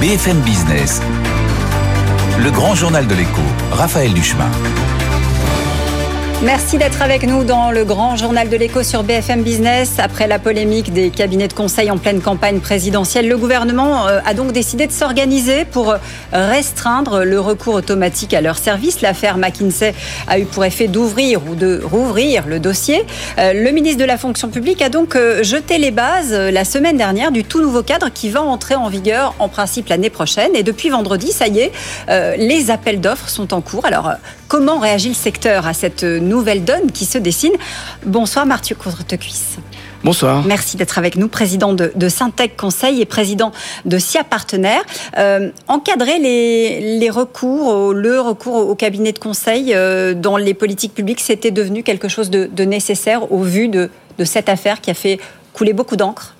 BFM Business. Le grand journal de l'écho, Raphaël Duchemin. Merci d'être avec nous dans le grand journal de l'écho sur BFM Business. Après la polémique des cabinets de conseil en pleine campagne présidentielle, le gouvernement euh, a donc décidé de s'organiser pour restreindre le recours automatique à leur service. L'affaire McKinsey a eu pour effet d'ouvrir ou de rouvrir le dossier. Euh, le ministre de la fonction publique a donc euh, jeté les bases la semaine dernière du tout nouveau cadre qui va entrer en vigueur en principe l'année prochaine. Et depuis vendredi, ça y est, les appels d'offres sont en cours. Alors, comment réagit le secteur à cette nouvelle donne qui se dessine. Bonsoir Mathieu Courtecuisse. Bonsoir. Merci d'être avec nous, président de, de Syntec Conseil et président de SIA Partenaires. Euh, encadrer les, recours, le recours au cabinet de conseil euh, dans les politiques publiques, c'était devenu quelque chose de, nécessaire au vu de cette affaire qui a fait couler beaucoup d'encre?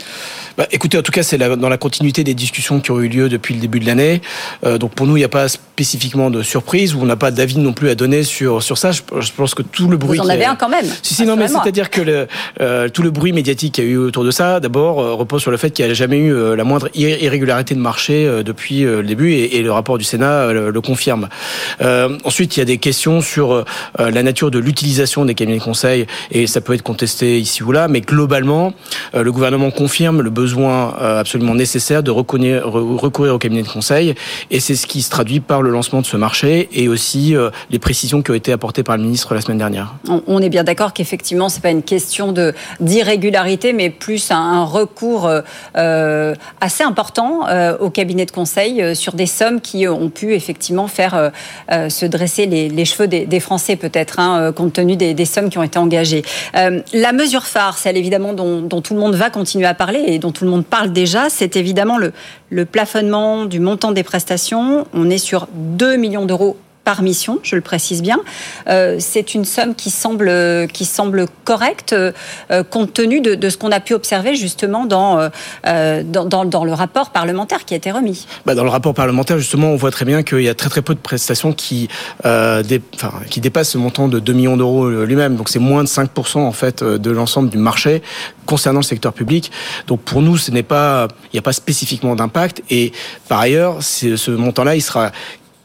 Bah, écoutez, en tout cas, c'est dans la continuité des discussions qui ont eu lieu depuis le début de l'année. Euh, donc pour nous, il n'y a pas spécifiquement de surprise ou on n'a pas d'avis non plus à donner sur sur ça. Je, pense que tout le bruit. Vous en avez un quand même. Si si non, mais c'est-à-dire que le, euh, tout le bruit médiatique qu'il y a eu autour de ça, d'abord euh, repose sur le fait qu'il n'y a jamais eu la moindre irrégularité de marché depuis le début et, le rapport du Sénat le, confirme. ensuite, il y a des questions sur la nature de l'utilisation des cabinets de conseil et ça peut être contesté ici ou là, mais globalement, le gouvernement confirme le besoin besoin euh, absolument nécessaire de recourir au cabinet de conseil. Et c'est ce qui se traduit par le lancement de ce marché et aussi euh, les précisions qui ont été apportées par le ministre la semaine dernière. On est bien d'accord qu'effectivement, c'est pas une question d'irrégularité, mais plus un, recours euh, assez important au cabinet de conseil sur des sommes qui ont pu effectivement faire se dresser les, cheveux des, Français peut-être, hein, compte tenu des, sommes qui ont été engagées. la mesure phare, celle évidemment dont, dont, tout le monde va continuer à parler et dont tout le monde parle déjà, c'est évidemment le, le plafonnement du montant des prestations. On est sur 2 millions d'euros par mission, je le précise bien. Euh, c'est une somme qui semble, qui semble correcte euh, compte tenu de, ce qu'on a pu observer justement dans, euh, dans, dans, le rapport parlementaire qui a été remis. Bah dans le rapport parlementaire, justement, on voit très bien qu'il y a très très peu de prestations qui, qui dépassent ce montant de 2 millions d'euros lui-même. Donc c'est moins de 5% en fait de l'ensemble du marché concernant le secteur public. Donc pour nous, ce n'est pas, il n'y a pas spécifiquement d'impact. Et par ailleurs, ce montant-là, il sera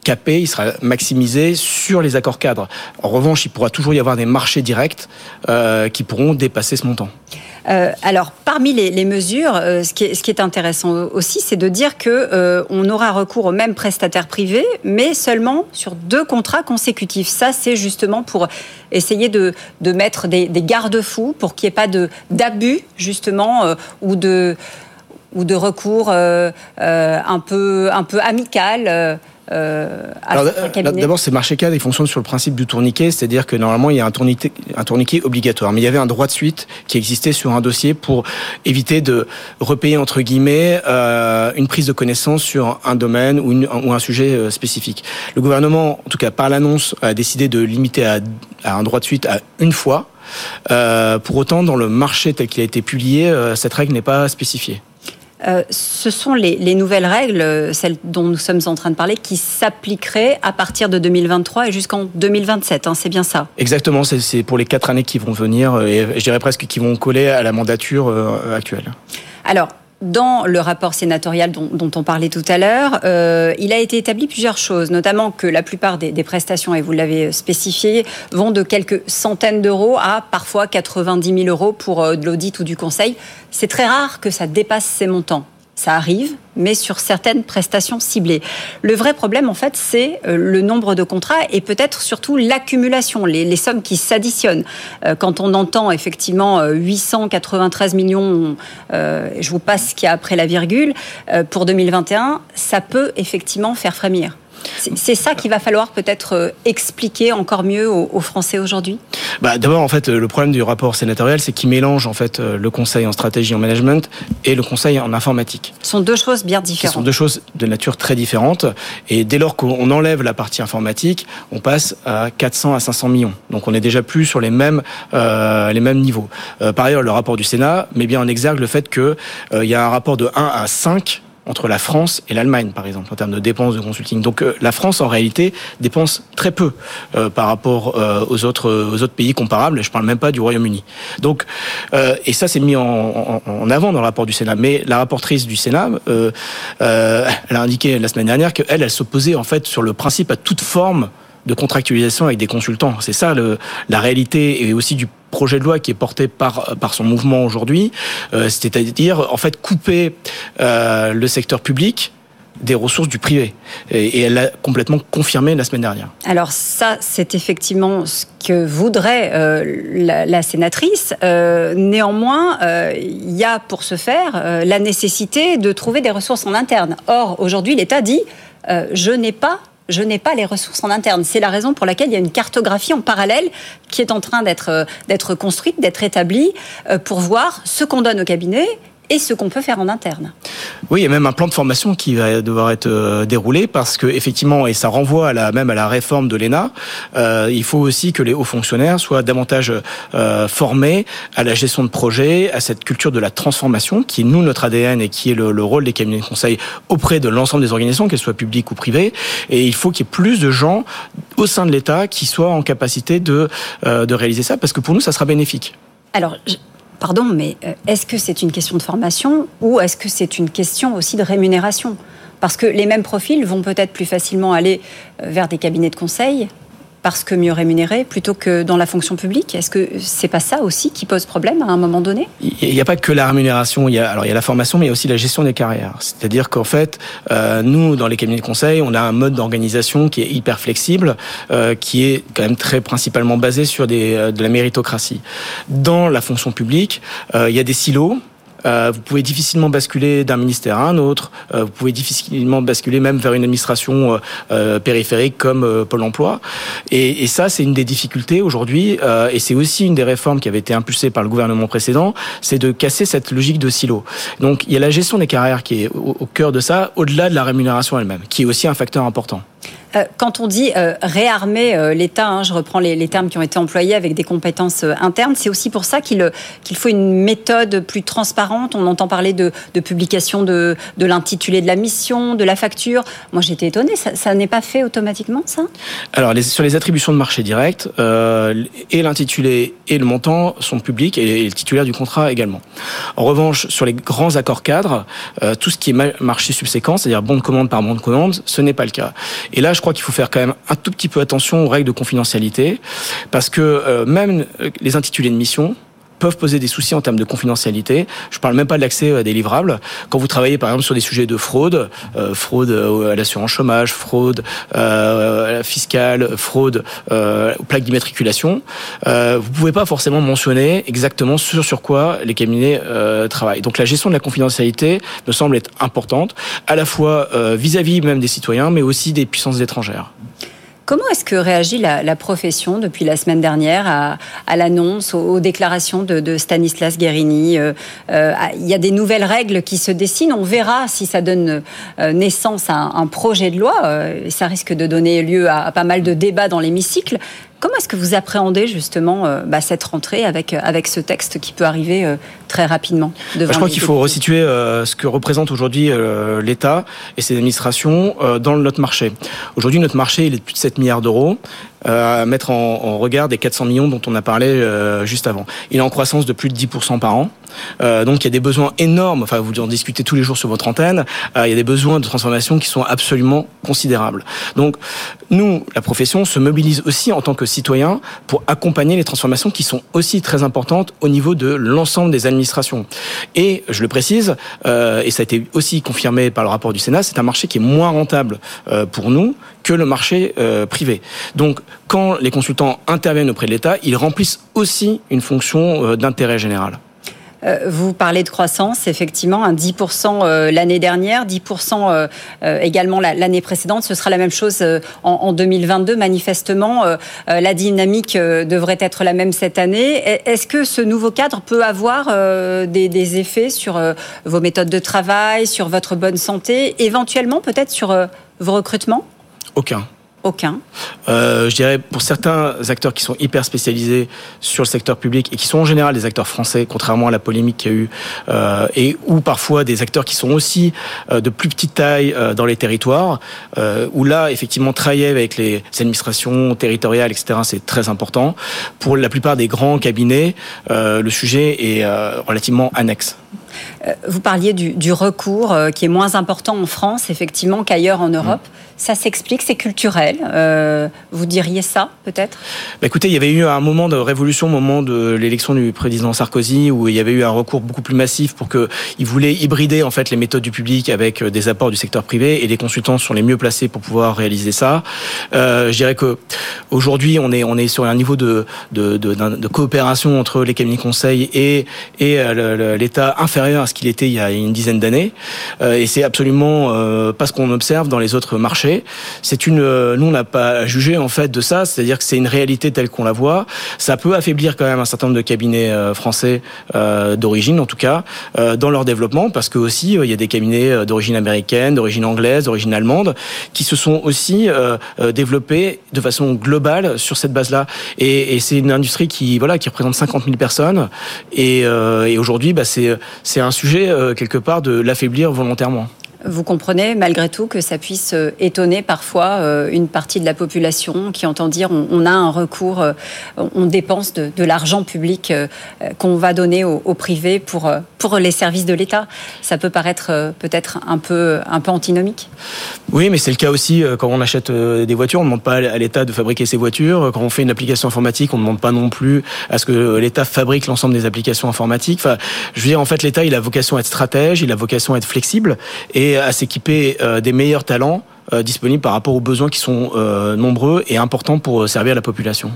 capé, il sera maximisé sur les accords cadres. En revanche, il pourra toujours y avoir des marchés directs euh, qui pourront dépasser ce montant. Euh, alors, parmi les, mesures, euh, ce, qui est, intéressant aussi, c'est de dire que on aura recours au même prestataire privé, mais seulement sur deux contrats consécutifs. Ça, c'est justement pour essayer de, mettre des, garde-fous pour qu'il n'y ait pas d'abus, justement, ou de ou de recours un peu amical. Euh, d'abord, ces marchés cadres, ils fonctionnent sur le principe du tourniquet, c'est-à-dire que normalement, il y a un tourniquet, un tourniquet obligatoire. Mais il y avait un droit de suite qui existait sur un dossier pour éviter de repayer, entre guillemets, euh, une prise de connaissance sur un domaine ou, ou, un sujet euh, spécifique. Le gouvernement, en tout cas par l'annonce, a décidé de limiter à, à, un droit de suite à une fois. Euh, pour autant, dans le marché tel qu'il a été publié, euh, cette règle n'est pas spécifiée. Euh, ce sont les, nouvelles règles, euh, celles dont nous sommes en train de parler, qui s'appliqueraient à partir de 2023 et jusqu'en 2027. Hein, c'est bien ça Exactement, c'est pour les quatre années qui vont venir euh, et je dirais presque qui vont coller à la mandature actuelle. Alors, dans le rapport sénatorial dont, on parlait tout à l'heure, euh, il a été établi plusieurs choses, notamment que la plupart des, prestations, et vous l'avez spécifié, vont de quelques centaines d'euros à parfois 90 000 euros pour euh, de l'audit ou du conseil. C'est très rare que ça dépasse ces montants ça arrive, mais sur certaines prestations ciblées. Le vrai problème, en fait, c'est euh, le nombre de contrats et peut-être surtout l'accumulation, les, sommes qui s'additionnent. Euh, quand on entend effectivement 893 euh, millions, je vous passe ce qu'il y a après la virgule, pour 2021, ça peut effectivement faire frémir. C'est ça qu'il va falloir peut-être euh, expliquer encore mieux aux, Français aujourd'hui? Bah, D'abord, en fait, le problème du rapport sénatorial, c'est qu'il mélange en fait euh, le conseil en stratégie en management et le conseil en informatique. Ce sont deux choses bien différentes. Ce sont deux choses de nature très différente. Et dès lors qu'on enlève la partie informatique, on passe à 400 à 500 millions. Donc on est déjà plus sur les mêmes, euh, les mêmes niveaux. par ailleurs, le rapport du Sénat met bien en exergue le fait qu'il il y a un rapport de 1 à 5 entre la France et l'Allemagne, par exemple, en termes de dépenses de consulting. Donc euh, la France, en réalité, dépense très peu euh, par rapport euh, aux, autres, aux autres pays comparables. Je ne parle même pas du Royaume-Uni. Donc, et ça, c'est mis en, en, avant dans le rapport du Sénat. Mais la rapportrice du Sénat, elle a indiqué la semaine dernière qu'elle, elle s'opposait en fait sur le principe à toute forme de contractualisation avec des consultants. C'est ça la réalité et aussi du projet de loi qui est porté par par son mouvement aujourd'hui, euh, c'est-à-dire en fait couper euh, le secteur public des ressources du privé. Et, elle l'a complètement confirmé la semaine dernière. Alors ça, c'est effectivement ce que voudrait euh, la, sénatrice. Néanmoins, il y a pour ce faire la nécessité de trouver des ressources en interne. Or, aujourd'hui, l'État dit, je n'ai pas je n'ai pas les ressources en interne. C'est la raison pour laquelle il y a une cartographie en parallèle qui est en train d'être euh, construite, d'être établie euh, pour voir ce qu'on donne au cabinet et ce qu'on peut faire en interne. Oui, il y a même un plan de formation qui va devoir être euh, déroulé parce que effectivement, et ça renvoie à la, même à la réforme de l'ENA, euh, il faut aussi que les hauts fonctionnaires soient davantage euh, formés à la gestion de projet, à cette culture de la transformation qui est nous notre ADN et qui est le, le rôle des cabinets de conseil auprès de l'ensemble des organisations, qu'elles soient publiques ou privées. Et il faut qu'il y ait plus de gens au sein de l'État qui soient en capacité de, euh, de réaliser ça parce que pour nous, ça sera bénéfique. Alors, pardon, mais euh, est-ce que c'est une question de formation ou est-ce que c'est une question aussi de rémunération? Parce que les mêmes profils vont peut-être plus facilement aller euh, vers des cabinets de conseil parce que mieux rémunéré plutôt que dans la fonction publique? Est-ce que c'est pas ça aussi qui pose problème à un moment donné? Il n'y a pas que la rémunération, il y a alors il y a la formation, mais il y a aussi la gestion des carrières. C'est-à-dire qu'en fait, euh, nous dans les cabinets de conseil, on a un mode d'organisation qui est hyper flexible, euh, qui est quand même très principalement basé sur euh, de la méritocratie. Dans la fonction publique, il y a des silos euh, vous pouvez difficilement basculer d'un ministère à un autre. Euh, vous pouvez difficilement basculer même vers une administration euh, périphérique comme Pôle Emploi. Et, et ça, c'est une des difficultés aujourd'hui. et c'est aussi une des réformes qui avait été impulsée par le gouvernement précédent, c'est de casser cette logique de silo. Donc, il y a la gestion des carrières qui est au, au cœur de ça, au-delà de la rémunération elle-même, qui est aussi un facteur important. Euh, quand on dit euh, réarmer euh, l'État, hein, je reprends les, termes qui ont été employés avec des compétences internes, c'est aussi pour ça qu'il faut une méthode plus transparente. On entend parler de, publication de, l'intitulé de la mission, de la facture. Moi, j'étais étonnée, ça, ça n'est pas fait automatiquement, ça? Alors, sur les attributions de marché direct, et l'intitulé et le montant sont publics et, et, le titulaire du contrat également. En revanche, sur les grands accords cadres, tout ce qui est marché subséquent, c'est-à-dire bon de commande par bon de commande, ce n'est pas le cas. Et là, je crois qu'il faut faire quand même un tout petit peu attention aux règles de confidentialité, parce que euh, même les intitulés de mission, peuvent poser des soucis en termes de confidentialité. Je parle même pas de l'accès à des livrables. Quand vous travaillez par exemple sur des sujets de fraude, euh, fraude à l'assurance chômage, fraude euh, fiscale, fraude euh, aux plaques d'immatriculation, euh, vous pouvez pas forcément mentionner exactement sur sur quoi les cabinets euh, travaillent. Donc la gestion de la confidentialité me semble être importante, à la fois euh, vis-à-vis -vis même des citoyens, mais aussi des puissances étrangères. Comment est-ce que réagit la, profession depuis la semaine dernière à, l'annonce, aux, aux, déclarations de, Stanislas Guérini euh, euh, Il y a des nouvelles règles qui se dessinent. On verra si ça donne euh, naissance à un, projet de loi. Ça risque de donner lieu à pas mal de débats dans l'hémicycle. Comment est-ce que vous appréhendez justement euh, bah, cette rentrée avec, avec ce texte qui peut arriver euh, très rapidement devant bah, Je crois qu'il faut resituer euh, ce que représente aujourd'hui euh, l'État et ses administrations euh, dans notre marché. Aujourd'hui, notre marché il est de plus de 7 milliards d'euros à mettre en, en, regard des 400 millions dont on a parlé euh, juste avant. Il est en croissance de plus de 10% par an. Euh, donc il y a des besoins énormes, enfin vous en discutez tous les jours sur votre antenne, euh, il y a des besoins de transformation qui sont absolument considérables. Donc nous, la profession, se mobilise aussi en tant que citoyen pour accompagner les transformations qui sont aussi très importantes au niveau de l'ensemble des administrations. Et je le précise, euh, et ça a été aussi confirmé par le rapport du Sénat, c'est un marché qui est moins rentable euh, pour nous que le marché euh, privé. Donc, quand les consultants interviennent auprès de l'État, ils remplissent aussi une fonction euh, d'intérêt général. Euh, vous parlez de croissance, effectivement, un 10% l'année dernière, 10% également l'année précédente. Ce sera la même chose en 2022. Manifestement, la dynamique devrait être la même cette année. Est-ce que ce nouveau cadre peut avoir des effets sur vos méthodes de travail, sur votre bonne santé, éventuellement peut-être sur vos recrutements? Aucun. aucun. Euh, je dirais pour certains acteurs qui sont hyper spécialisés sur le secteur public et qui sont en général des acteurs français, contrairement à la polémique qu'il y a eu, euh, et ou parfois des acteurs qui sont aussi euh, de plus petite taille euh, dans les territoires, euh, où là effectivement travailler avec les administrations territoriales, etc. C'est très important. Pour la plupart des grands cabinets, euh, le sujet est euh, relativement annexe. Euh, vous parliez du, du recours euh, qui est moins important en France, effectivement, qu'ailleurs en Europe. Mmh. Ça s'explique, c'est culturel. Euh, vous diriez ça, peut-être? Bah, écoutez, il y avait eu un moment de révolution au moment de l'élection du président Sarkozy où il y avait eu un recours beaucoup plus massif pour que il voulait hybrider en fait les méthodes du public avec des apports du secteur privé et les consultants sont les mieux placés pour pouvoir réaliser ça. Euh, je dirais que aujourd'hui on est on est sur un niveau de de, de, d'un- de coopération entre les cabinets conseils et et l'État inférieur à ce qu'il était il y a une dizaine d'années Euh, et c'est absolument euh, pas ce qu'on observe dans les autres marchés. C'est une euh, nous on n'a pas à juger en fait de ça, c'est-à-dire que c'est une réalité telle qu'on la voit. Ça peut affaiblir quand même un certain nombre de cabinets français d'origine en tout cas dans leur développement parce que aussi il y a des cabinets d'origine américaine, d'origine anglaise, d'origine allemande qui se sont aussi développés de façon globale sur cette base-là. Et, c'est une industrie qui voilà qui représente 50 000 personnes et, et aujourd'hui bah, c'est c'est un sujet euh, quelque part de l'affaiblir volontairement. Vous comprenez malgré tout que ça puisse euh, étonner parfois euh, une partie de la population qui entend dire on, a un recours, euh, on dépense de, l'argent public qu'on va donner au, au privé pour, pour les services de l'État. Ça peut paraître peut-être un peu, un peu antinomique. Oui, mais c'est le cas aussi quand on achète des voitures. On ne demande pas à l'État de fabriquer ses voitures. Quand on fait une application informatique, on ne demande pas non plus à ce que l'État fabrique l'ensemble des applications informatiques. Enfin, je veux dire, en fait, l'État, il a vocation à être stratège, il a vocation à être flexible et à s'équiper euh, des meilleurs talents euh, disponibles par rapport aux besoins qui sont euh, nombreux et importants pour servir la population.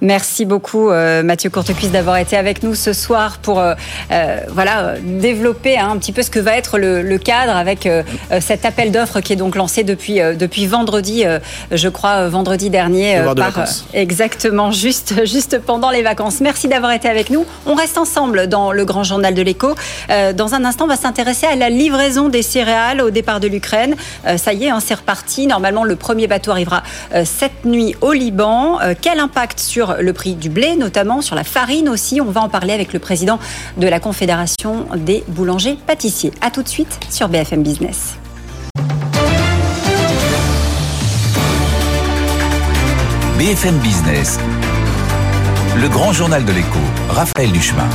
Merci beaucoup euh, Mathieu Courtecuisse d'avoir été avec nous ce soir pour euh, euh, voilà développer hein, un petit peu ce que va être le, le cadre avec euh, cet appel d'offres qui est donc lancé depuis depuis vendredi, je crois vendredi dernier par exactement juste juste pendant les vacances. Merci d'avoir été avec nous. On reste ensemble dans le grand journal de l'écho. Dans un instant, on va s'intéresser à la livraison des céréales au départ de l'Ukraine. Ça y est, hein, c'est reparti. Normalement, le premier bateau arrivera cette nuit au Liban. Quel impact sur le prix du blé, notamment sur la farine aussi On va en parler avec le président de la Confédération des boulangers pâtissiers. À tout de suite sur BFM Business. BFM Business. Le grand journal de l'écho. Raphaël Duchemin.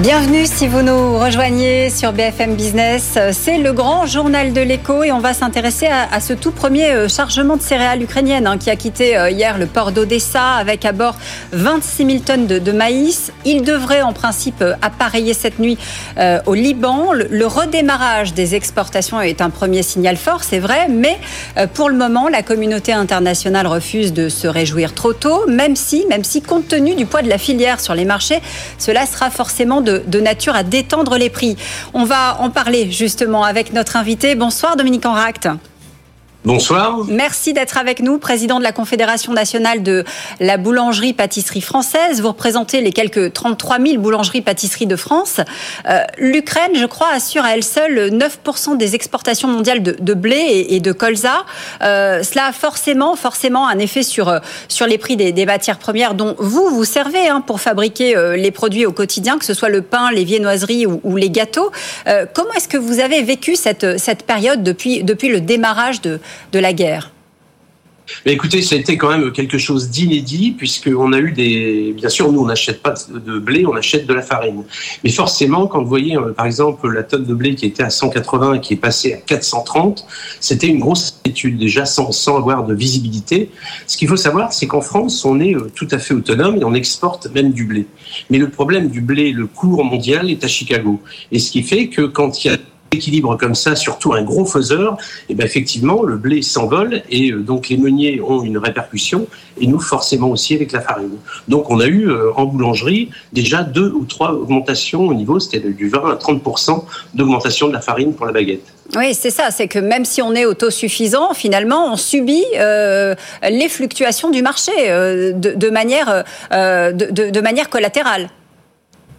Bienvenue si vous nous rejoignez sur BFM Business. C'est le grand journal de l'écho et on va s'intéresser à, ce tout premier euh, chargement de céréales ukrainiennes hein, qui a quitté euh, hier le port d'Odessa avec à bord 26 000 tonnes de, maïs. Il devrait en principe euh, appareiller cette nuit au Liban. Le, redémarrage des exportations est un premier signal fort, c'est vrai, mais pour le moment, la communauté internationale refuse de se réjouir trop tôt, même si, même si compte tenu du poids de la filière sur les marchés, cela sera forcément de, nature à détendre les prix. On va en parler justement avec notre invité. Bonsoir Dominique Enract. Bonsoir. Merci d'être avec nous, président de la Confédération nationale de la boulangerie-pâtisserie française. Vous représentez les quelques 33 000 boulangeries-pâtisseries de France. Euh, L'Ukraine, je crois, assure à elle seule 9% des exportations mondiales de, blé et, de colza. Euh, cela a forcément, forcément un effet sur, euh, sur les prix des, matières premières dont vous vous servez hein, pour fabriquer les produits au quotidien, que ce soit le pain, les viennoiseries ou, ou les gâteaux. Comment est-ce que vous avez vécu cette, cette période depuis, depuis le démarrage de, de la guerre Mais écoutez, ça a été quand même quelque chose d'inédit, puisqu'on a eu des. Bien sûr, nous, on n'achète pas de blé, on achète de la farine. Mais forcément, quand vous voyez, euh, par exemple, la tonne de blé qui était à 180 et qui est passée à 430, c'était une grosse étude, déjà sans, avoir de visibilité. Ce qu'il faut savoir, c'est qu'en France, on est euh, tout à fait autonome et on exporte même du blé. Mais le problème du blé, le cours mondial, est à Chicago. Et ce qui fait que quand il y a équilibre comme ça, surtout un gros faiseur, et ben effectivement, le blé s'envole et euh, donc les meuniers ont une répercussion et nous forcément aussi avec la farine. Donc on a eu euh, en boulangerie déjà deux ou trois augmentations au niveau, c'était du 20 à 30 d'augmentation de la farine pour la baguette. Oui, c'est ça. C'est que même si on est autosuffisant, finalement, on subit euh, les fluctuations du marché de, manière, de, manière collatérale.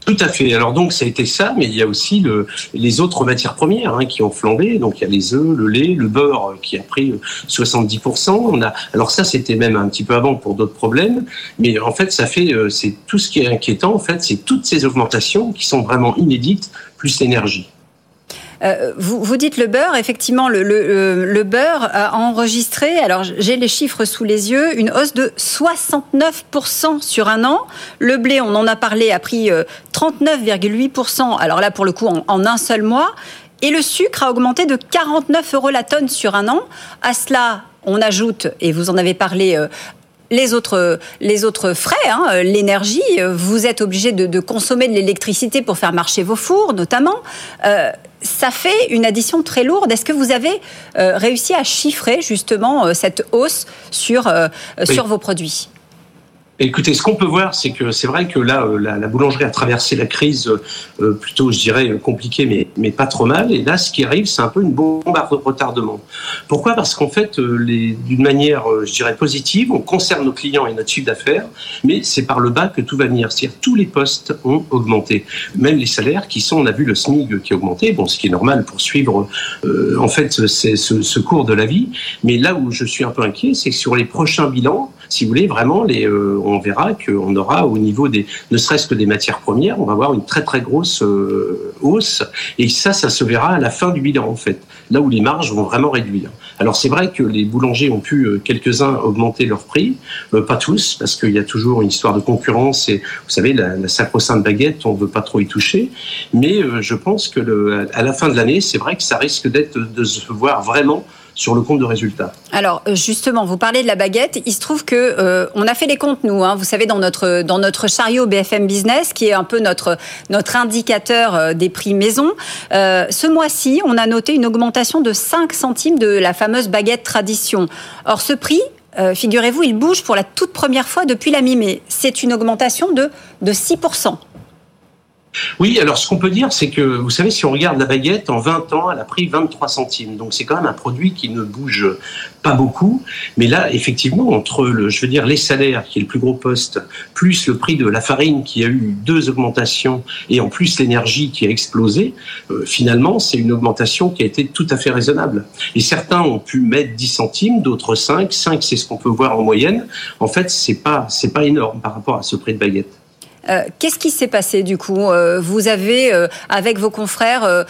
Tout à fait. Alors donc ça a été ça, mais il y a aussi le, les autres matières premières hein, qui ont flambé. Donc il y a les œufs, le lait, le beurre qui a pris 70%. On a, alors ça c'était même un petit peu avant pour d'autres problèmes, mais en fait ça fait euh, c'est tout ce qui est inquiétant. En fait, c'est toutes ces augmentations qui sont vraiment inédites plus l'énergie. Euh, vous, dites le beurre, effectivement, le, le, le, beurre a enregistré, alors j'ai les chiffres sous les yeux, une hausse de 69% sur un an. Le blé, on en a parlé, a pris 39,8%, euh, alors là pour le coup en, en un seul mois. Et le sucre a augmenté de 49 euros la tonne sur un an. À cela, on ajoute, et vous en avez parlé, euh, les autres, les autres frais, hein, l'énergie, vous êtes obligé de, de, consommer de l'électricité pour faire marcher vos fours, notamment. Euh, ça fait une addition très lourde. Est-ce que vous avez euh, réussi à chiffrer justement euh, cette hausse sur, euh, oui. sur vos produits? Écoutez, ce qu'on peut voir, c'est que c'est vrai que là, euh, la, la, boulangerie a traversé la crise euh, plutôt, je dirais, compliquée, mais, mais pas trop mal. Et là, ce qui arrive, c'est un peu une bombe à retardement. Pourquoi? Parce qu'en fait, euh, d'une manière, je dirais, positive, on conserve nos clients et notre chiffre d'affaires, mais c'est par le bas que tout va venir. C'est-à-dire tous les postes ont augmenté, même les salaires qui sont, on a vu le SMIC qui a augmenté, bon, ce qui est normal pour suivre, euh, en fait, ce, ce, cours de la vie. Mais là où je suis un peu inquiet, c'est que sur les prochains bilans, si vous voulez, vraiment, euh, on verra qu'on aura au niveau des, ne serait-ce que des matières premières, on va avoir une très très grosse euh, hausse. Et ça, ça se verra à la fin du bilan, en fait, là où les marges vont vraiment réduire. Alors c'est vrai que les boulangers ont pu, euh, quelques-uns, augmenter leur prix, pas tous, parce qu'il y a toujours une histoire de concurrence et, vous savez, la, sacro-sainte baguette, on ne veut pas trop y toucher. Mais je pense que à la fin de l'année, c'est vrai que ça risque d'être de se voir vraiment sur le compte de résultat. Alors justement, vous parlez de la baguette. Il se trouve que euh, on a fait les comptes nous. Hein, vous savez dans notre dans notre chariot BFM Business, qui est un peu notre notre indicateur des prix maison. Euh, ce mois-ci, on a noté une augmentation de 5 centimes de la fameuse baguette tradition. Or ce prix, euh, figurez-vous, il bouge pour la toute première fois depuis la mi-mai. C'est une augmentation de de 6 oui, alors ce qu'on peut dire, c'est que, vous savez, si on regarde la baguette, en 20 ans, elle a pris 23 centimes. Donc c'est quand même un produit qui ne bouge pas beaucoup. Mais là, effectivement, entre, le, je veux dire, les salaires, qui est le plus gros poste, plus le prix de la farine, qui a eu deux augmentations, et en plus l'énergie qui a explosé, euh, finalement, c'est une augmentation qui a été tout à fait raisonnable. Et certains ont pu mettre 10 centimes, d'autres 5. 5, c'est ce qu'on peut voir en moyenne. En fait, c'est pas, c'est pas énorme par rapport à ce prix de baguette. Euh, Qu'est-ce qui s'est passé du coup euh, Vous avez, euh, avec vos confrères,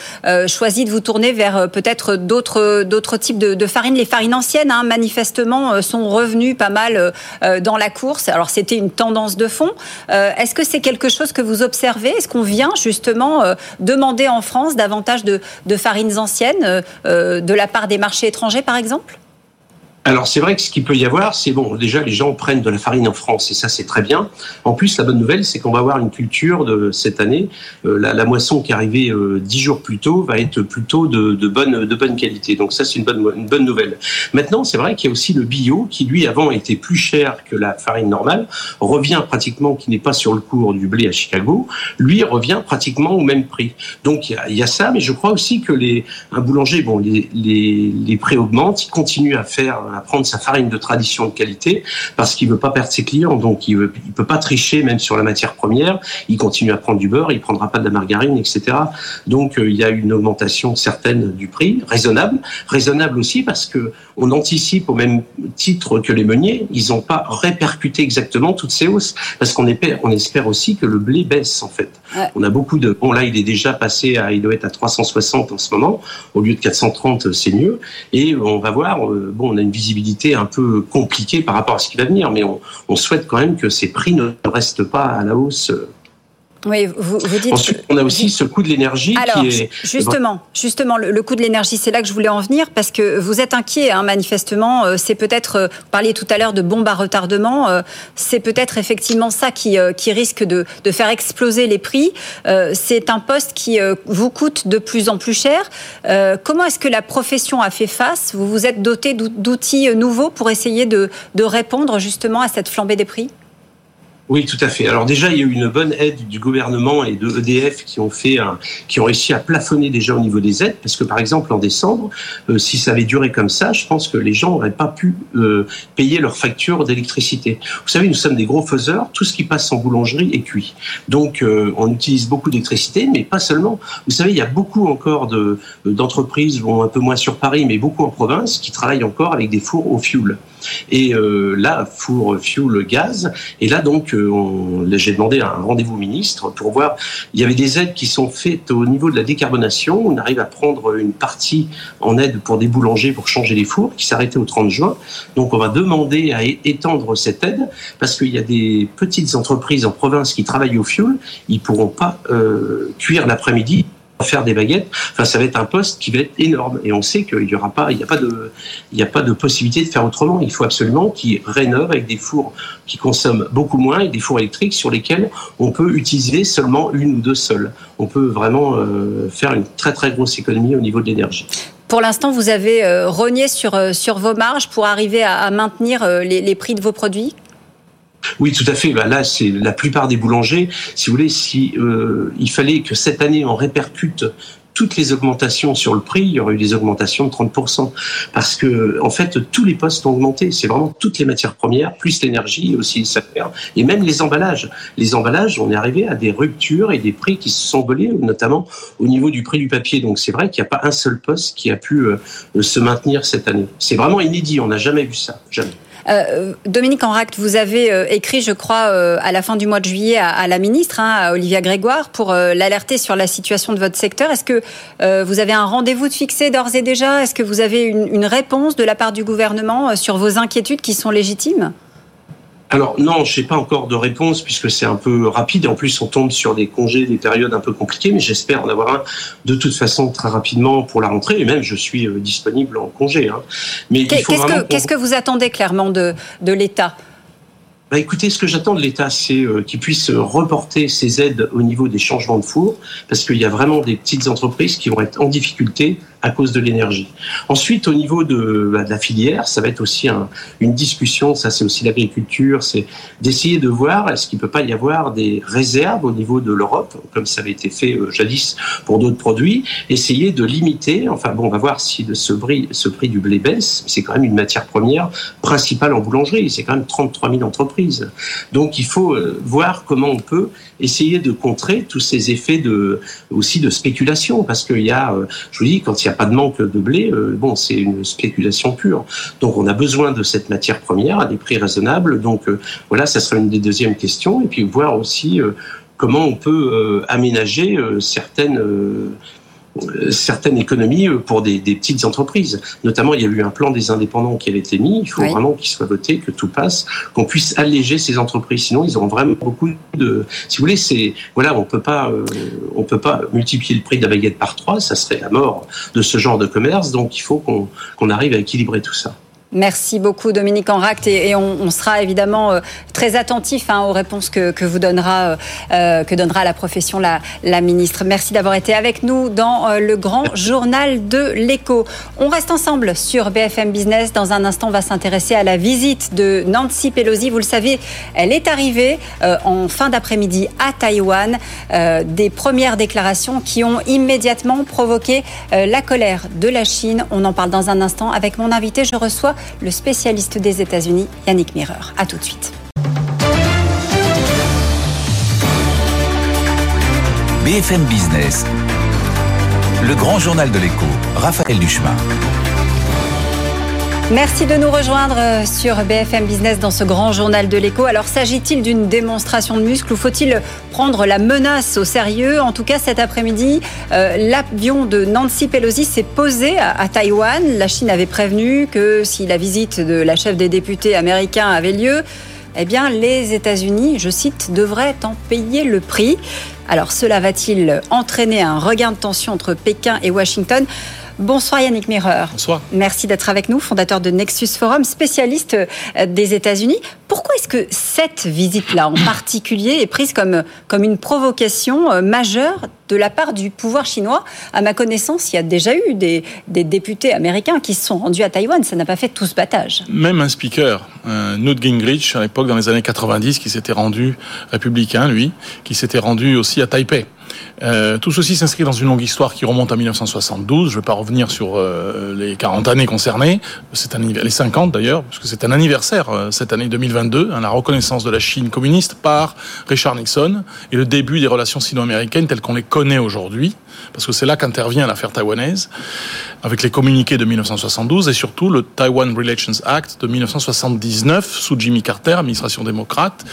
choisi de vous tourner vers peut-être d'autres d'autres types de, farines. Les farines anciennes, hein, manifestement, sont revenues pas mal dans la course. Alors c'était une tendance de fond. Est-ce que c'est quelque chose que vous observez? Est-ce qu'on vient justement demander en France davantage de farines anciennes de la part des marchés étrangers, par exemple? Alors c'est vrai que ce qu'il peut y avoir, c'est bon, déjà les gens prennent de la farine en France et ça c'est très bien. En plus, la bonne nouvelle, c'est qu'on va avoir une culture de cette année. Euh, la, moisson qui est arrivée euh, dix jours plus tôt va être plutôt de, de, bonne, de bonne qualité. Donc ça c'est une bonne, une bonne nouvelle. Maintenant, c'est vrai qu'il y a aussi le bio qui lui avant était plus cher que la farine normale, revient pratiquement, qui n'est pas sur le cours du blé à Chicago, lui revient pratiquement au même prix. Donc il y a, y a ça, mais je crois aussi que les, un boulanger, bon, les, les, les prix augmentent, il continue à faire à prendre sa farine de tradition de qualité parce qu'il veut pas perdre ses clients. Donc, il, veut, il peut pas tricher même sur la matière première. Il continue à prendre du beurre, il prendra pas de la margarine, etc. Donc, euh, il y a une augmentation certaine du prix, raisonnable. Raisonnable aussi parce que on anticipe au même titre que les meuniers, ils n'ont pas répercuté exactement toutes ces hausses parce qu'on espère, on espère aussi que le blé baisse en fait. Ouais. On a beaucoup de bon là, il est déjà passé à, il doit être à 360 en ce moment au lieu de 430, c'est mieux. Et on va voir, euh, bon, on a une un peu compliquée par rapport à ce qui va venir, mais on, on souhaite quand même que ces prix ne restent pas à la hausse oui, vous, vous dites. Ensuite, on a aussi ce coût de l'énergie qui est. Justement, justement, le, le coût de l'énergie, c'est là que je voulais en venir parce que vous êtes inquiet, hein, manifestement. Euh, c'est peut-être, euh, vous parliez tout à l'heure de bombes à retardement. Euh, c'est peut-être effectivement ça qui, qui risque de, de, faire exploser les prix. C'est un poste qui vous coûte de plus en plus cher. Comment est-ce que la profession a fait face? Vous vous êtes doté d'outils nouveaux pour essayer de, de répondre justement à cette flambée des prix? Oui, tout à fait. Alors déjà, il y a eu une bonne aide du gouvernement et de EDF qui ont fait, un, qui ont réussi à plafonner déjà au niveau des aides, parce que par exemple en décembre, euh, si ça avait duré comme ça, je pense que les gens n'auraient pas pu euh, payer leurs factures d'électricité. Vous savez, nous sommes des gros faiseurs. Tout ce qui passe en boulangerie est cuit. Donc, euh, on utilise beaucoup d'électricité, mais pas seulement. Vous savez, il y a beaucoup encore de d'entreprises, bon, un peu moins sur Paris, mais beaucoup en province, qui travaillent encore avec des fours au fioul. Et euh, là, four fuel gaz. Et là, donc, euh, j'ai demandé un rendez-vous ministre pour voir. Il y avait des aides qui sont faites au niveau de la décarbonation. On arrive à prendre une partie en aide pour des boulangers pour changer les fours, qui s'arrêtait au 30 juin. Donc, on va demander à étendre cette aide parce qu'il y a des petites entreprises en province qui travaillent au fioul. Ils pourront pas euh, cuire l'après-midi faire des baguettes. Enfin, ça va être un poste qui va être énorme. Et on sait qu'il y aura pas, il n'y a pas de, n'y possibilité de faire autrement. Il faut absolument qu'ils rénovent avec des fours qui consomment beaucoup moins et des fours électriques sur lesquels on peut utiliser seulement une ou deux seules. On peut vraiment euh, faire une très grosse économie au niveau de l'énergie. Pour l'instant, vous avez euh, rogné euh, sur vos marges pour arriver à, maintenir les prix de vos produits? Oui, tout à fait. Bah, là, c'est la plupart des boulangers. Si vous voulez, si euh, il fallait que cette année on répercute toutes les augmentations sur le prix, il y aurait eu des augmentations de 30%. Parce que, en fait, tous les postes ont augmenté. C'est vraiment toutes les matières premières, plus l'énergie, aussi les salaires, et même les emballages. Les emballages, on est arrivé à des ruptures et des prix qui se sont volés, notamment au niveau du prix du papier. Donc, c'est vrai qu'il n'y a pas un seul poste qui a pu euh, se maintenir cette année. C'est vraiment inédit. On n'a jamais vu ça. Jamais. Euh, Dominique Enract, vous avez euh, écrit, je crois, euh, à la fin du mois de juillet à, la ministre, hein, à Olivia Grégoire, pour l'alerter sur la situation de votre secteur. Est-ce que vous avez un rendez-vous de fixé d'ores et déjà? Est-ce que vous avez une réponse de la part du gouvernement sur vos inquiétudes qui sont légitimes? Alors non, je n'ai pas encore de réponse puisque c'est un peu rapide. Et en plus, on tombe sur des congés, des périodes un peu compliquées, mais j'espère en avoir un de toute façon très rapidement pour la rentrée. Et même, je suis euh, disponible en congé. Hein. Mais qu'est-ce que, vous attendez clairement de, de l'État? Bah écoutez, ce que j'attends de l'État, c'est euh, qu'il puisse reporter ses aides au niveau des changements de four, parce qu'il y a vraiment des petites entreprises qui vont être en difficulté à cause de l'énergie. Ensuite, au niveau de, bah, la filière, ça va être aussi un, une discussion, ça c'est aussi l'agriculture, c'est d'essayer de voir est-ce qu'il ne peut pas y avoir des réserves au niveau de l'Europe, comme ça avait été fait euh, jadis pour d'autres produits, essayer de limiter, enfin bon, on va voir si ce prix, ce prix du blé baisse, c'est quand même une matière première principale en boulangerie, c'est quand même 33 000 entreprises. Donc il faut euh, voir comment on peut essayer de contrer tous ces effets de, aussi de spéculation, parce qu'il y a, euh, je vous dis, quand il y a pas de manque de blé, euh, bon, c'est une spéculation pure. Donc, on a besoin de cette matière première à des prix raisonnables. Donc, euh, voilà, ça sera une des deuxièmes questions. Et puis, voir aussi euh, comment on peut aménager certaines certaines économies euh, pour des, des, petites entreprises. Notamment, il y a eu un plan des indépendants qui avait été mis. Il faut vraiment qu'il soit voté, que tout passe, qu'on puisse alléger ces entreprises. Sinon, ils auront vraiment beaucoup de. Si vous voulez, c'est voilà, on peut pas, euh, on peut pas multiplier le prix de la baguette par trois. Ça serait la mort de ce genre de commerce. Donc, il faut qu'on qu'on arrive à équilibrer tout ça. Merci beaucoup Dominique Enract et, on, sera évidemment euh, très attentif hein, aux réponses que, vous donnera, euh, euh, que donnera la profession la, la ministre. Merci d'avoir été avec nous dans le grand journal de l'écho. On reste ensemble sur BFM Business. Dans un instant, on va s'intéresser à la visite de Nancy Pelosi. Vous le savez, elle est arrivée en fin d'après-midi à Taïwan. des premières déclarations qui ont immédiatement provoqué la colère de la Chine. On en parle dans un instant avec mon invité. Je reçois le spécialiste des États-Unis, Yannick Mirreur. A tout de suite. BFM Business, le grand journal de l'écho, Raphaël Duchemin. Merci de nous rejoindre euh, sur BFM Business dans ce grand journal de l'écho. Alors s'agit-il d'une démonstration de muscle ou faut-il prendre la menace au sérieux? En tout cas, cet après-midi, euh, l'avion de Nancy Pelosi s'est posé à, Taïwan. La Chine avait prévenu que si la visite de la chef des députés américains avait lieu, eh bien, les États-Unis, je cite, devraient en payer le prix. Alors, cela va-t-il entraîner un regain de tension entre Pékin et Washington? Bonsoir Yannick Mireur. Bonsoir. Merci d'être avec nous, fondateur de Nexus Forum, spécialiste des États-Unis. Pourquoi est-ce que cette visite-là en particulier est prise comme, comme une provocation majeure de la part du pouvoir chinois? À ma connaissance, il y a déjà eu des, députés américains qui se sont rendus à Taïwan. Ça n'a pas fait tout ce battage. Même un speaker, euh, Newt Gingrich, à l'époque, dans les années 90, qui s'était rendu républicain, lui, qui s'était rendu aussi à Taipei. Euh, tout ceci s'inscrit dans une longue histoire qui remonte à 1972. Je ne vais pas revenir sur euh, les 40 années concernées, c'est les 50 d'ailleurs, parce que c'est un anniversaire euh, cette année 2022, hein, la reconnaissance de la Chine communiste par Richard Nixon et le début des relations sino-américaines telles qu'on les connaît aujourd'hui, parce que c'est là qu'intervient l'affaire taïwanaise, avec les communiqués de 1972 et surtout le Taiwan Relations Act de 1979 sous Jimmy Carter, administration démocrate,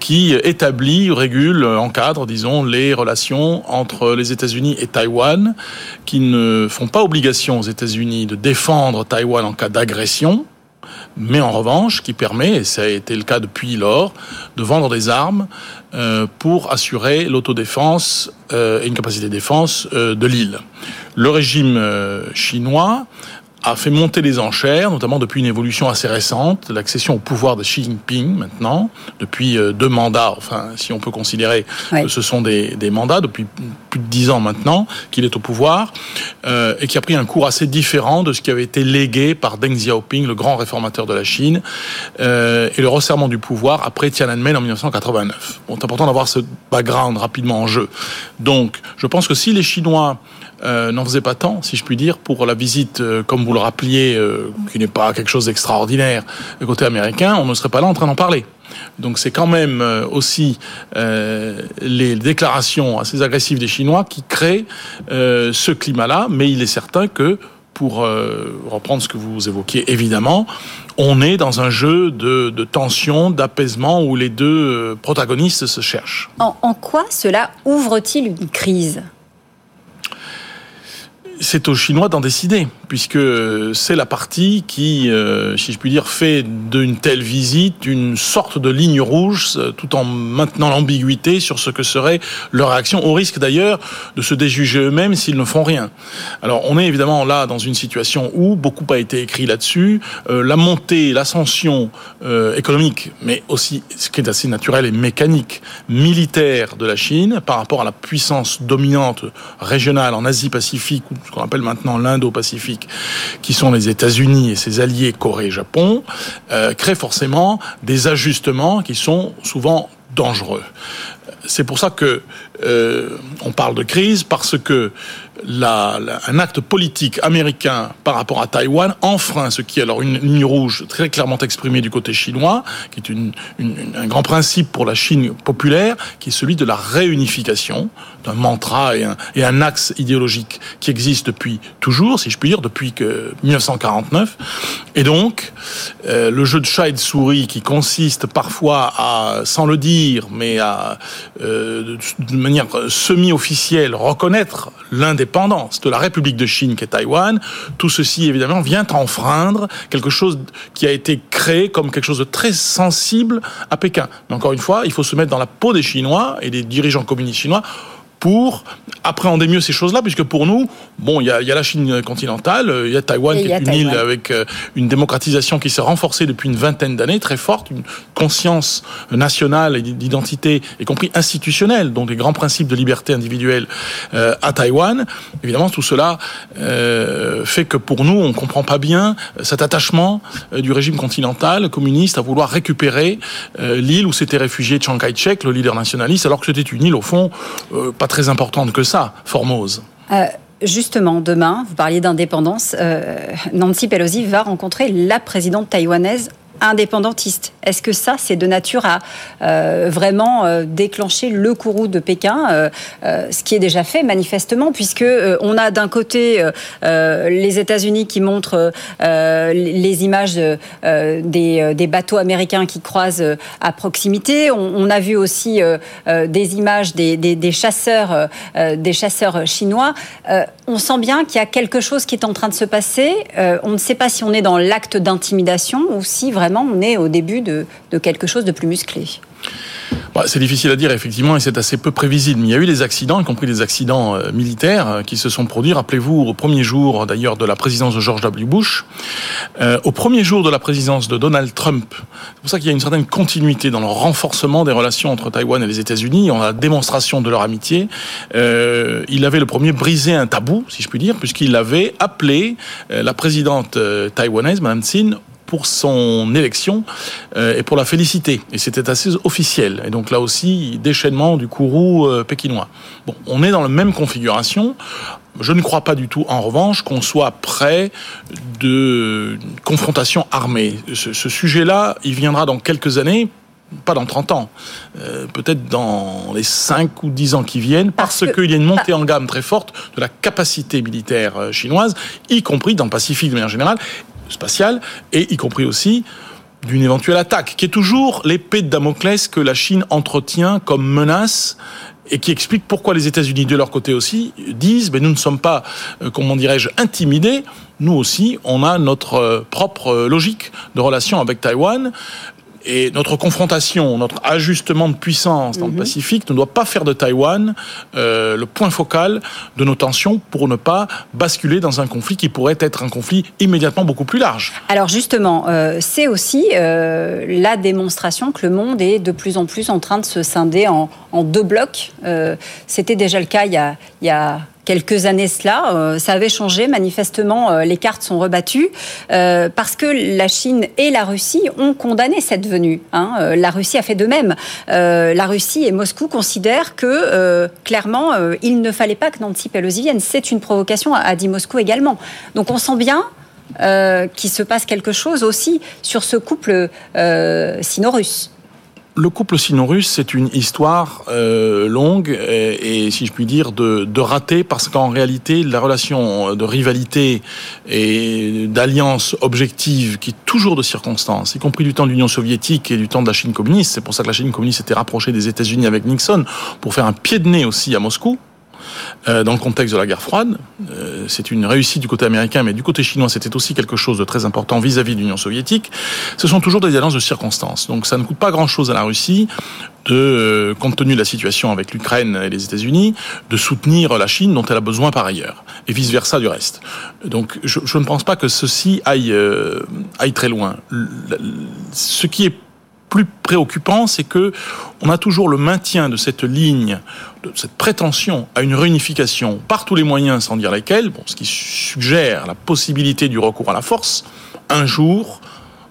qui établit, régule, encadre, disons, les relations entre les États-Unis et Taïwan, qui ne font pas obligation aux États-Unis de défendre Taïwan en cas d'agression, mais en revanche qui permet, et ça a été le cas depuis lors, de vendre des armes euh, pour assurer l'autodéfense euh, et une capacité de défense euh, de l'île. Le régime chinois a fait monter les enchères, notamment depuis une évolution assez récente, l'accession au pouvoir de Xi Jinping maintenant, depuis euh, deux mandats, enfin si on peut considérer que ce sont des, des, mandats, depuis plus de dix ans maintenant qu'il est au pouvoir, euh, et qui a pris un cours assez différent de ce qui avait été légué par Deng Xiaoping, le grand réformateur de la Chine, euh, et le resserrement du pouvoir après Tiananmen en 1989. Bon, c'est important d'avoir ce background rapidement en jeu. Donc, je pense que si les Chinois euh, n'en faisait pas tant, si je puis dire, pour la visite, euh, comme vous le rappeliez, euh, qui n'est pas quelque chose d'extraordinaire côté américain, on ne serait pas là en train d'en parler. Donc c'est quand même aussi les déclarations assez agressives des Chinois qui créent ce climat-là, mais il est certain que pour reprendre ce que vous évoquiez, évidemment, on est dans un jeu de, de tension, d'apaisement où les deux protagonistes se cherchent. en quoi cela ouvre-t-il une crise? C'est aux Chinois d'en décider puisque c'est la partie qui, euh, si je puis dire, fait d'une telle visite une sorte de ligne rouge, euh, tout en maintenant l'ambiguïté sur ce que serait leur réaction, au risque d'ailleurs de se déjuger eux-mêmes s'ils ne font rien. Alors on est évidemment là dans une situation où beaucoup a été écrit là-dessus, euh, la montée, l'ascension économique, mais aussi, ce qui est assez naturel et mécanique, militaire de la Chine par rapport à la puissance dominante régionale en Asie-Pacifique, ce qu'on appelle maintenant l'Indo-Pacifique, qui sont les États-Unis et ses alliés Corée et Japon, euh, créent forcément des ajustements qui sont souvent dangereux. C'est pour ça que euh, on parle de crise parce que un acte politique américain par rapport à Taïwan enfreint ce qui est alors une ligne rouge très clairement exprimée du côté chinois, qui est un grand principe pour la Chine populaire, qui est celui de la réunification, d'un mantra et un, et un, axe idéologique qui existe depuis toujours, si je puis dire, depuis que 1949. Et donc, euh, le jeu de chat et de souris qui consiste parfois à, sans le dire, mais à, euh, de manière semi-officielle, reconnaître l'indépendance de la République de Chine qui est Taïwan, tout ceci évidemment vient enfreindre quelque chose qui a été créé comme quelque chose de très sensible à Pékin. Mais encore une fois, il faut se mettre dans la peau des Chinois et des dirigeants communistes chinois pour appréhender mieux ces choses-là, puisque pour nous, bon, il y a, y a, la Chine continentale, il y a Taïwan qui est une île avec euh, une démocratisation qui s'est renforcée depuis une vingtaine d'années, très forte, une conscience nationale et d'identité, y compris institutionnelle, donc des grands principes de liberté individuelle euh, à Taïwan. Évidemment, tout cela euh, fait que pour nous, on comprend pas bien cet attachement du régime continental communiste à vouloir récupérer l'île où s'était réfugié Chiang Kai-shek, le leader nationaliste, alors que c'était une île au fond pas très importante que ça, Formose. Euh, justement, demain, vous parliez d'indépendance, euh, Nancy Pelosi va rencontrer la présidente taïwanaise indépendantiste. Est-ce que ça, c'est de nature à euh, vraiment euh, déclencher le courroux de Pékin, euh, ce qui est déjà fait manifestement, puisque on a d'un côté les États-Unis qui montrent les images des, bateaux américains qui croisent à proximité. On, a vu aussi des images des chasseurs, des chasseurs chinois. on sent bien qu'il y a quelque chose qui est en train de se passer. on ne sait pas si on est dans l'acte d'intimidation ou si vraiment on est au début de, quelque chose de plus musclé bah, C'est difficile à dire, effectivement, et c'est assez peu prévisible. Mais il y a eu des accidents, y compris des accidents euh, militaires, euh, qui se sont produits. Rappelez-vous, au premier jour, d'ailleurs, de la présidence de George W. Bush, euh, au premier jour de la présidence de Donald Trump. C'est pour ça qu'il y a une certaine continuité dans le renforcement des relations entre Taïwan et les États-Unis. A la démonstration de leur amitié. Il avait le premier brisé un tabou, si je puis dire, puisqu'il avait appelé la présidente taïwanaise, Mme Tsin, pour son élection euh, et pour la féliciter. Et c'était assez officiel. Et donc là aussi, déchaînement du courroux euh, pékinois. Bon, on est dans la même configuration. Je ne crois pas du tout, en revanche, qu'on soit près de confrontation armée. Ce, ce sujet-là, il viendra dans quelques années, pas dans 30 ans, euh, peut-être dans les 5 ou 10 ans qui viennent, parce, qu'il y a une montée en gamme très forte de la capacité militaire chinoise, y compris dans le Pacifique de manière générale, spatiale, et y compris aussi d'une éventuelle attaque, qui est toujours l'épée de Damoclès que la Chine entretient comme menace et qui explique pourquoi les États-Unis, de leur côté aussi, disent mais nous ne sommes pas, euh, comment dirais-je, intimidés. Nous aussi, on a notre euh, propre euh, logique de relation avec Taïwan. Et notre confrontation, notre ajustement de puissance dans le mhm. Pacifique ne doit pas faire de Taïwan euh, le point focal de nos tensions pour ne pas basculer dans un conflit qui pourrait être un conflit immédiatement beaucoup plus large. Alors justement, euh, c'est aussi euh, la démonstration que le monde est de plus en plus en train de se scinder en, en deux blocs. C'était déjà le cas il y a, il y a quelques années cela. Euh, ça avait changé. Manifestement, euh, les cartes sont rebattues euh, parce que la Chine et la Russie ont condamné cette venue. Hein. La Russie a fait de même. la Russie et Moscou considèrent que clairement, il ne fallait pas que Nancy Pelosi vienne. C'est une provocation, a dit Moscou également. Donc on sent bien qu'il se passe quelque chose aussi sur ce couple sino-russe le couple sino-russe, c'est une histoire euh, longue et, si je puis dire, de, de raté, parce qu'en réalité, la relation de rivalité et d'alliance objective, qui est toujours de circonstances, y compris du temps de l'Union soviétique et du temps de la Chine communiste, c'est pour ça que la Chine communiste s'était rapprochée des États-Unis avec Nixon, pour faire un pied de nez aussi à Moscou, euh, dans le contexte de la guerre froide. Euh, c'est une réussite du côté américain, mais du côté chinois, c'était aussi quelque chose de très important vis-à-vis de l'Union soviétique. Ce sont toujours des alliances de circonstances. Donc ça ne coûte pas grand-chose à la Russie de, euh, compte tenu de la situation avec l'Ukraine et les États-Unis, de soutenir la Chine dont elle a besoin par ailleurs, et vice versa du reste. Donc, je, je ne pense pas que ceci aille, aille très loin. Ce qui est plus préoccupant, c'est que on a toujours le maintien de cette ligne, de cette prétention à une réunification par tous les moyens, sans dire lesquels, bon, ce qui suggère la possibilité du recours à la force, un jour,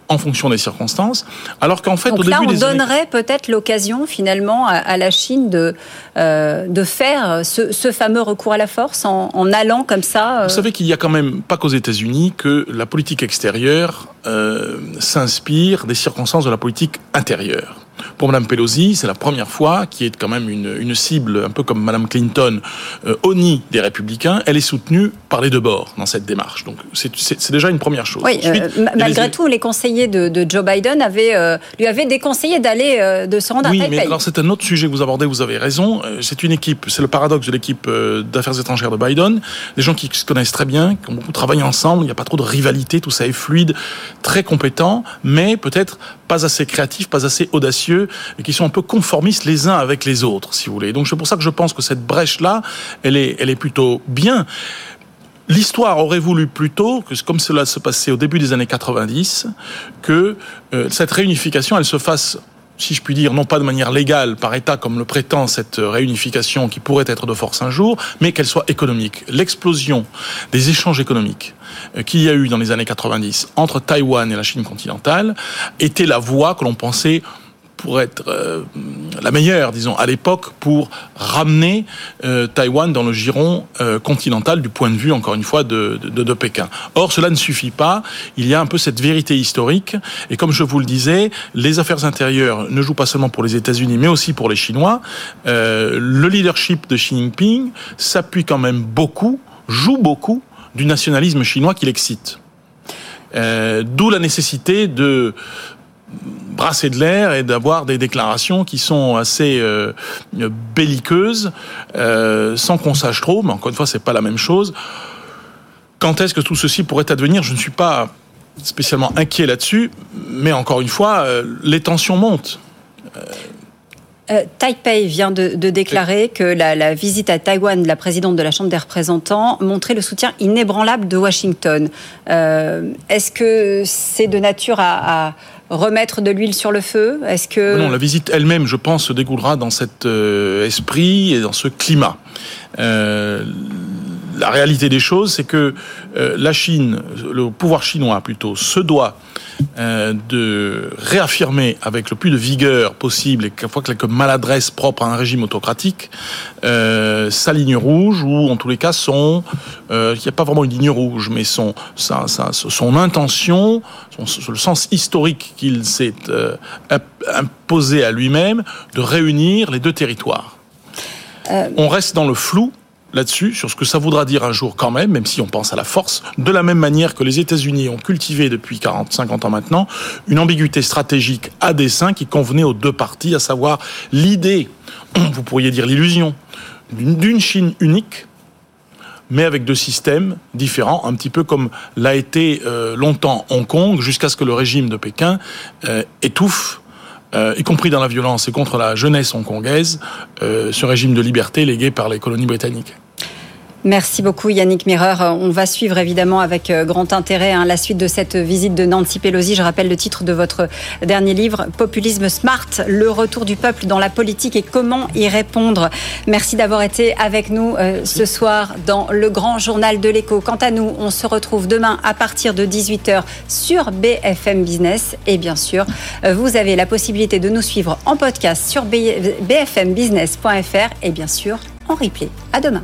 en fonction des circonstances, alors qu'en fait, au début on donnerait peut-être l'occasion finalement à, la Chine de euh, de faire ce, fameux recours à la force en, allant comme ça. Euh, Vous savez qu'il y a quand même pas qu'aux États-Unis que la politique extérieure euh, s'inspire des circonstances de la politique intérieure. Pour Mme Pelosi, c'est la première fois, qui est quand même une, une cible, un peu comme Mme Clinton, euh, au nid des républicains, elle est soutenue par les deux bords dans cette démarche. Donc c'est déjà une première chose. Oui, euh, malgré tout, les conseillers de, de Joe Biden avaient, euh, lui avaient déconseillé d'aller, de se rendre oui, à Taipei. Oui, mais alors c'est un autre sujet que vous abordez, vous avez raison. C'est une équipe, c'est le paradoxe de l'équipe d'affaires étrangères de Biden. Des gens qui se connaissent très bien, qui ont beaucoup travaillé ensemble, il n'y a pas trop de rivalité, tout ça est fluide, très compétent, mais peut-être pas assez créatif, pas assez audacieux, et qui sont un peu conformistes les uns avec les autres, si vous voulez. Donc c'est pour ça que je pense que cette brèche-là, elle est, elle est plutôt bien. L'histoire aurait voulu plutôt, que comme cela se passait au début des années 90, que euh, cette réunification, elle se fasse si je puis dire, non pas de manière légale par État comme le prétend cette réunification qui pourrait être de force un jour, mais qu'elle soit économique. L'explosion des échanges économiques euh, qu'il y a eu dans les années 90 entre Taïwan et la Chine continentale était la voie que l'on pensait pour être euh, la meilleure, disons, à l'époque, pour ramener euh, Taïwan dans le giron euh, continental du point de vue, encore une fois, de, de, de, Pékin. Or, cela ne suffit pas. Il y a un peu cette vérité historique. Et comme je vous le disais, les affaires intérieures ne jouent pas seulement pour les États-Unis, mais aussi pour les Chinois. le leadership de Xi Jinping s'appuie quand même beaucoup, joue beaucoup du nationalisme chinois qui l'excite. D'où la nécessité de brasser de l'air et d'avoir des déclarations qui sont assez euh, belliqueuses, euh, sans qu'on sache trop, mais encore une fois, c'est pas la même chose. Quand est-ce que tout ceci pourrait advenir? Je ne suis pas spécialement inquiet là-dessus, mais encore une fois, euh, les tensions montent. Euh, Taipei vient de, déclarer que la, visite à Taïwan de la présidente de la Chambre des représentants montrait le soutien inébranlable de Washington. Est-ce que c'est de nature à, remettre de l'huile sur le feu Est-ce que non, la visite elle-même, je pense, se dégoulera dans cet euh, esprit et dans ce climat. La réalité des choses, c'est que euh, la Chine, le pouvoir chinois plutôt, se doit euh, de réaffirmer avec le plus de vigueur possible et quelquefois que maladresse propre à un régime autocratique euh, sa ligne rouge ou en tous les cas son il n'y a pas vraiment une ligne rouge mais son son intention son, le sens historique qu'il s'est imposé à lui-même de réunir les deux territoires. On reste dans le flou là-dessus, sur ce que ça voudra dire un jour quand même, même si on pense à la force, de la même manière que les États-Unis ont cultivé depuis 40, 50 ans maintenant, une ambiguïté stratégique à dessein qui convenait aux deux parties, à savoir l'idée, vous pourriez dire l'illusion, d'une Chine unique, mais avec deux systèmes différents, un petit peu comme l'a été euh, longtemps Hong Kong, jusqu'à ce que le régime de Pékin euh, étouffe euh, y compris dans la violence et contre la jeunesse hongkongaise, euh, ce régime de liberté légué par les colonies britanniques. Merci beaucoup Yannick Mireur. On va suivre évidemment avec euh, grand intérêt hein, la suite de cette visite de Nancy Pelosi. Je rappelle le titre de votre dernier livre, Populisme Smart, le retour du peuple dans la politique et comment y répondre. Merci d'avoir été avec nous euh, ce soir dans le grand journal de l'écho. Quant à nous, on se retrouve demain à partir de 18h sur BFM Business et bien sûr, euh, vous avez la possibilité de nous suivre en podcast sur bfmbusiness.fr et bien sûr en replay. À demain.